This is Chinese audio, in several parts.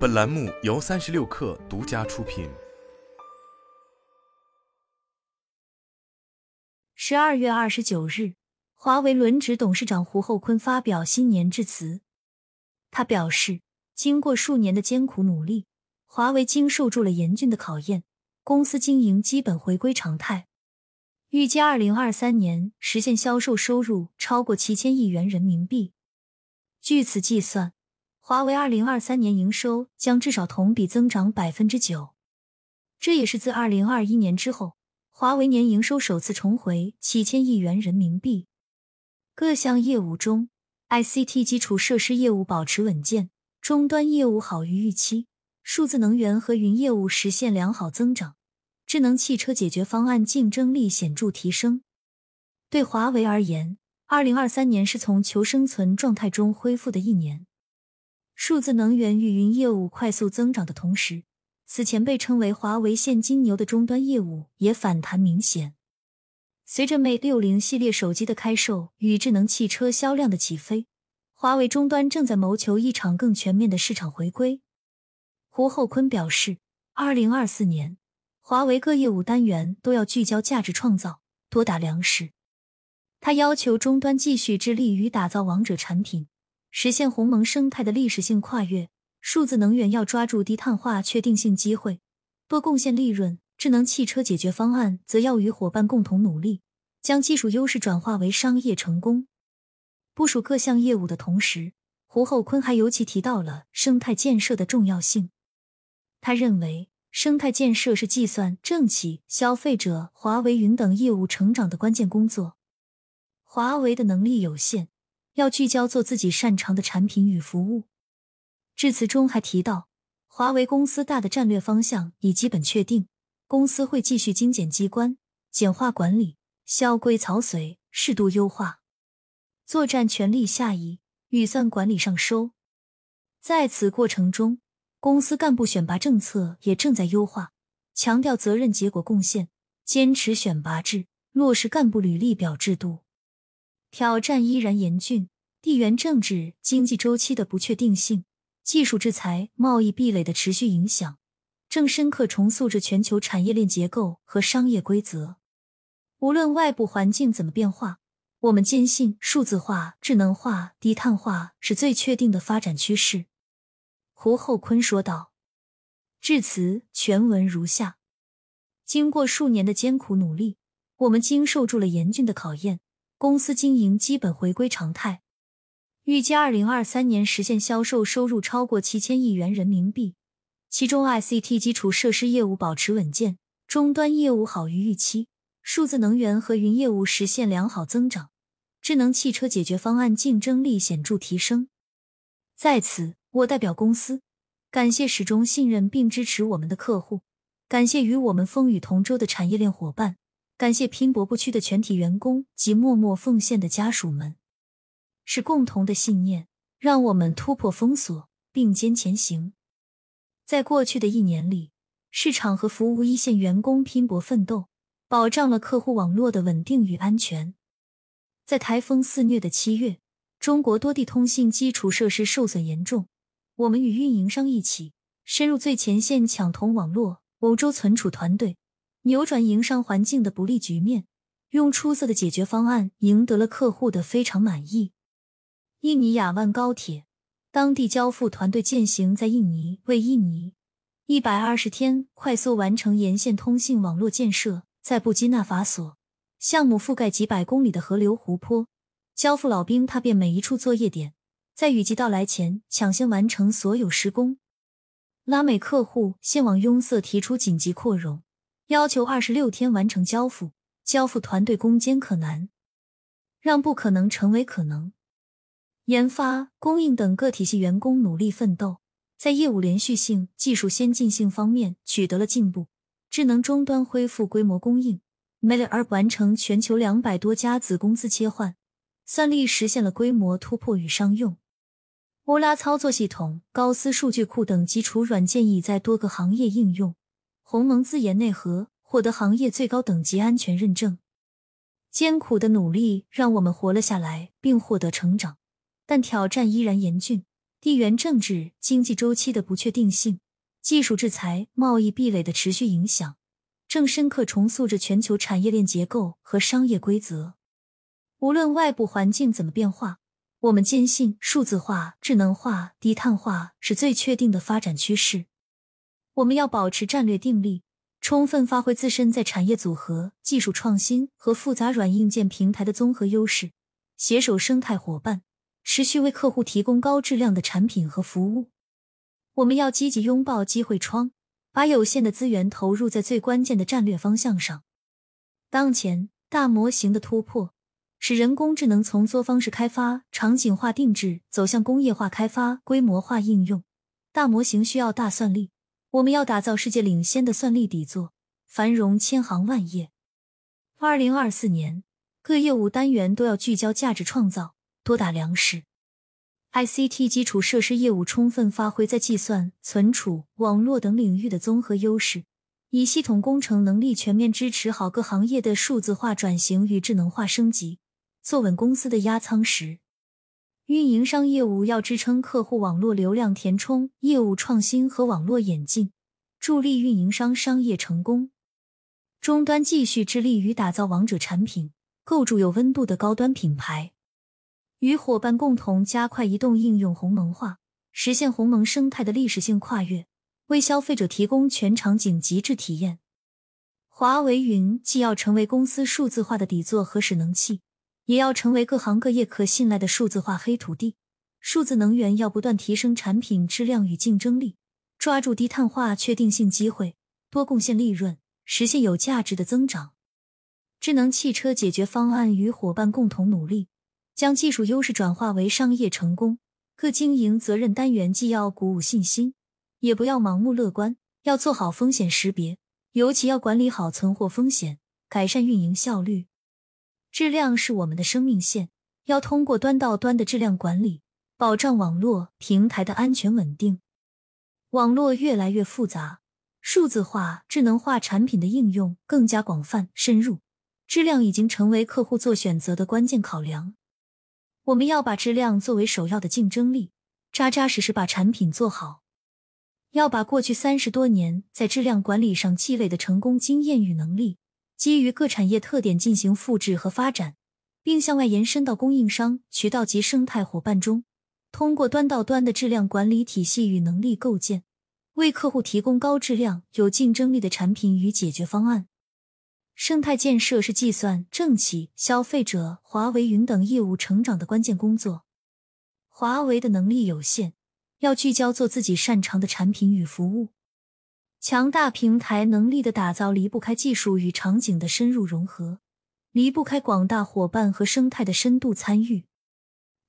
本栏目由三十六氪独家出品。十二月二十九日，华为轮值董事长胡厚昆发表新年致辞。他表示，经过数年的艰苦努力，华为经受住了严峻的考验，公司经营基本回归常态。预计二零二三年实现销售收入超过七千亿元人民币。据此计算。华为二零二三年营收将至少同比增长百分之九，这也是自二零二一年之后，华为年营收首次重回七千亿元人民币。各项业务中，ICT 基础设施业务保持稳健，终端业务好于预期，数字能源和云业务实现良好增长，智能汽车解决方案竞争力显著提升。对华为而言，二零二三年是从求生存状态中恢复的一年。数字能源与云业务快速增长的同时，此前被称为华为现金牛的终端业务也反弹明显。随着 Mate 六零系列手机的开售与智能汽车销量的起飞，华为终端正在谋求一场更全面的市场回归。胡厚昆表示，二零二四年，华为各业务单元都要聚焦价值创造，多打粮食。他要求终端继续致力于打造王者产品。实现鸿蒙生态的历史性跨越，数字能源要抓住低碳化确定性机会，多贡献利润；智能汽车解决方案则要与伙伴共同努力，将技术优势转化为商业成功。部署各项业务的同时，胡厚昆还尤其提到了生态建设的重要性。他认为，生态建设是计算政企、消费者、华为云等业务成长的关键工作。华为的能力有限。要聚焦做自己擅长的产品与服务。致辞中还提到，华为公司大的战略方向已基本确定，公司会继续精简机关、简化管理、削规草随、适度优化，作战权力下移，预算管理上收。在此过程中，公司干部选拔政策也正在优化，强调责任、结果、贡献，坚持选拔制，落实干部履历表制度。挑战依然严峻，地缘政治、经济周期的不确定性，技术制裁、贸易壁垒的持续影响，正深刻重塑着全球产业链结构和商业规则。无论外部环境怎么变化，我们坚信数字化、智能化、低碳化是最确定的发展趋势。胡厚昆说道。致辞全文如下：经过数年的艰苦努力，我们经受住了严峻的考验。公司经营基本回归常态，预计二零二三年实现销售收入超过七千亿元人民币。其中，ICT 基础设施业务保持稳健，终端业务好于预期，数字能源和云业务实现良好增长，智能汽车解决方案竞争力显著提升。在此，我代表公司感谢始终信任并支持我们的客户，感谢与我们风雨同舟的产业链伙伴。感谢拼搏不屈的全体员工及默默奉献的家属们，是共同的信念让我们突破封锁，并肩前行。在过去的一年里，市场和服务一线员工拼搏奋斗，保障了客户网络的稳定与安全。在台风肆虐的七月，中国多地通信基础设施受损严重，我们与运营商一起深入最前线抢通网络。欧洲存储团队。扭转营商环境的不利局面，用出色的解决方案赢得了客户的非常满意。印尼雅万高铁当地交付团队践行在印尼为印尼一百二十天快速完成沿线通信网络建设，在布基纳法索项目覆盖几百公里的河流湖泊，交付老兵踏遍每一处作业点，在雨季到来前抢先完成所有施工。拉美客户现往拥塞提出紧急扩容。要求二十六天完成交付，交付团队攻坚可难，让不可能成为可能。研发、供应等各体系员工努力奋斗，在业务连续性、技术先进性方面取得了进步。智能终端恢复规模供应 m e l l e r 完成全球两百多家子公司切换，算力实现了规模突破与商用。欧拉操作系统、高斯数据库等基础软件已在多个行业应用。鸿蒙自研内核获得行业最高等级安全认证，艰苦的努力让我们活了下来，并获得成长，但挑战依然严峻。地缘政治、经济周期的不确定性，技术制裁、贸易壁垒的持续影响，正深刻重塑着全球产业链结构和商业规则。无论外部环境怎么变化，我们坚信数字化、智能化、低碳化是最确定的发展趋势。我们要保持战略定力，充分发挥自身在产业组合、技术创新和复杂软硬件平台的综合优势，携手生态伙伴。持续为客户提供高质量的产品和服务。我们要积极拥抱机会窗，把有限的资源投入在最关键的战略方向上。当前，大模型的突破使人工智能从作方式开发、场景化定制走向工业化开发、规模化应用。大模型需要大算力，我们要打造世界领先的算力底座，繁荣千行万业。二零二四年，各业务单元都要聚焦价值创造。多打粮食，ICT 基础设施业务充分发挥在计算、存储、网络等领域的综合优势，以系统工程能力全面支持好各行业的数字化转型与智能化升级，坐稳公司的压舱石。运营商业务要支撑客户网络流量填充、业务创新和网络演进，助力运营商商业成功。终端继续致力于打造王者产品，构筑有温度的高端品牌。与伙伴共同加快移动应用鸿蒙化，实现鸿蒙生态的历史性跨越，为消费者提供全场景极致体验。华为云既要成为公司数字化的底座和使能器，也要成为各行各业可信赖的数字化黑土地。数字能源要不断提升产品质量与竞争力，抓住低碳化确定性机会，多贡献利润，实现有价值的增长。智能汽车解决方案与伙伴共同努力。将技术优势转化为商业成功，各经营责任单元既要鼓舞信心，也不要盲目乐观，要做好风险识别，尤其要管理好存货风险，改善运营效率。质量是我们的生命线，要通过端到端的质量管理，保障网络平台的安全稳定。网络越来越复杂，数字化、智能化产品的应用更加广泛深入，质量已经成为客户做选择的关键考量。我们要把质量作为首要的竞争力，扎扎实实把产品做好。要把过去三十多年在质量管理上积累的成功经验与能力，基于各产业特点进行复制和发展，并向外延伸到供应商、渠道及生态伙伴中。通过端到端的质量管理体系与能力构建，为客户提供高质量、有竞争力的产品与解决方案。生态建设是计算、政企、消费者、华为云等业务成长的关键工作。华为的能力有限，要聚焦做自己擅长的产品与服务。强大平台能力的打造离不开技术与场景的深入融合，离不开广大伙伴和生态的深度参与。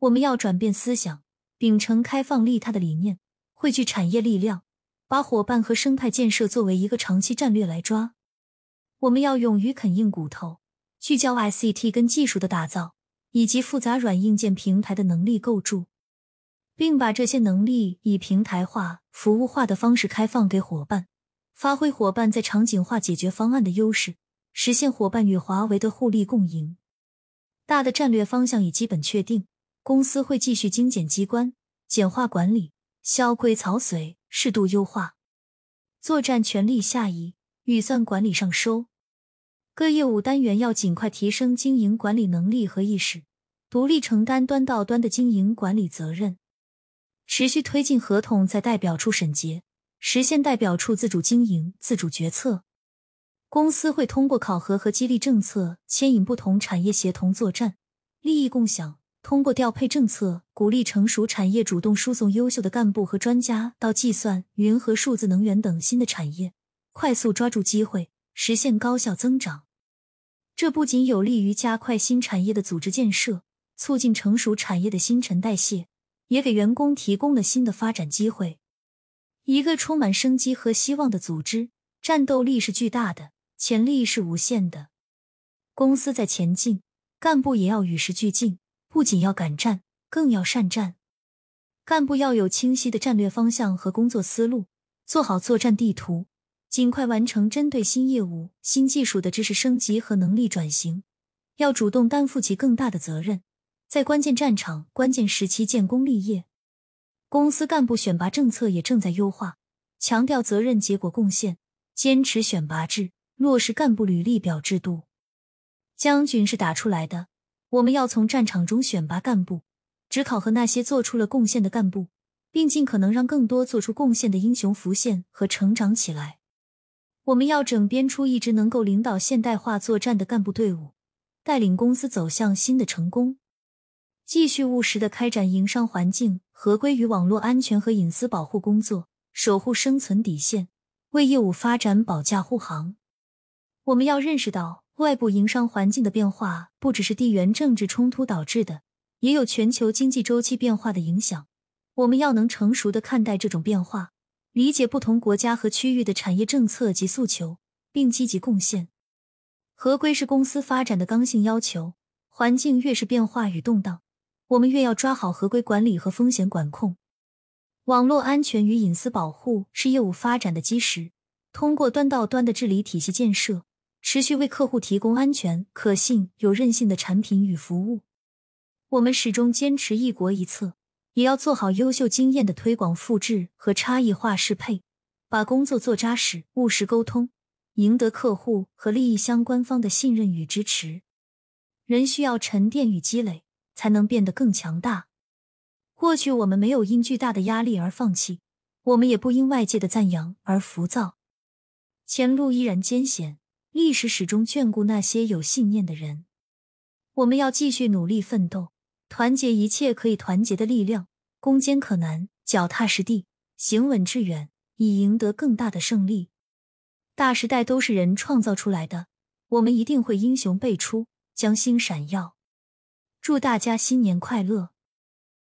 我们要转变思想，秉承开放利他的理念，汇聚产业力量，把伙伴和生态建设作为一个长期战略来抓。我们要勇于啃硬骨头，聚焦 ICT 跟技术的打造，以及复杂软硬件平台的能力构筑，并把这些能力以平台化、服务化的方式开放给伙伴，发挥伙伴在场景化解决方案的优势，实现伙伴与华为的互利共赢。大的战略方向已基本确定，公司会继续精简机关、简化管理、削规曹随、适度优化，作战权力下移，预算管理上收。各业务单元要尽快提升经营管理能力和意识，独立承担端到端的经营管理责任，持续推进合同在代表处审结，实现代表处自主经营、自主决策。公司会通过考核和激励政策，牵引不同产业协同作战、利益共享；通过调配政策，鼓励成熟产业主动输送优秀的干部和专家到计算、云和数字能源等新的产业，快速抓住机会，实现高效增长。这不仅有利于加快新产业的组织建设，促进成熟产业的新陈代谢，也给员工提供了新的发展机会。一个充满生机和希望的组织，战斗力是巨大的，潜力是无限的。公司在前进，干部也要与时俱进，不仅要敢战，更要善战。干部要有清晰的战略方向和工作思路，做好作战地图。尽快完成针对新业务、新技术的知识升级和能力转型，要主动担负起更大的责任，在关键战场、关键时期建功立业。公司干部选拔政策也正在优化，强调责任、结果、贡献，坚持选拔制，落实干部履历表制度。将军是打出来的，我们要从战场中选拔干部，只考核那些做出了贡献的干部，并尽可能让更多做出贡献的英雄浮现和成长起来。我们要整编出一支能够领导现代化作战的干部队伍，带领公司走向新的成功。继续务实的开展营商环境合规与网络安全和隐私保护工作，守护生存底线，为业务发展保驾护航。我们要认识到，外部营商环境的变化不只是地缘政治冲突导致的，也有全球经济周期变化的影响。我们要能成熟的看待这种变化，理解不同国家和区域的产业政策及诉求，并积极贡献。合规是公司发展的刚性要求，环境越是变化与动荡。我们越要抓好合规管理和风险管控，网络安全与隐私保护是业务发展的基石。通过端到端的治理体系建设，持续为客户提供安全、可信、有韧性的产品与服务。我们始终坚持一国一策，也要做好优秀经验的推广复制和差异化适配，把工作做扎实、务实沟通，赢得客户和利益相关方的信任与支持。人需要沉淀与积累。才能变得更强大。过去我们没有因巨大的压力而放弃，我们也不因外界的赞扬而浮躁。前路依然艰险，历史始终眷顾那些有信念的人。我们要继续努力奋斗，团结一切可以团结的力量，攻坚克难，脚踏实地，行稳致远，以赢得更大的胜利。大时代都是人创造出来的，我们一定会英雄辈出，将星闪耀。祝大家新年快乐！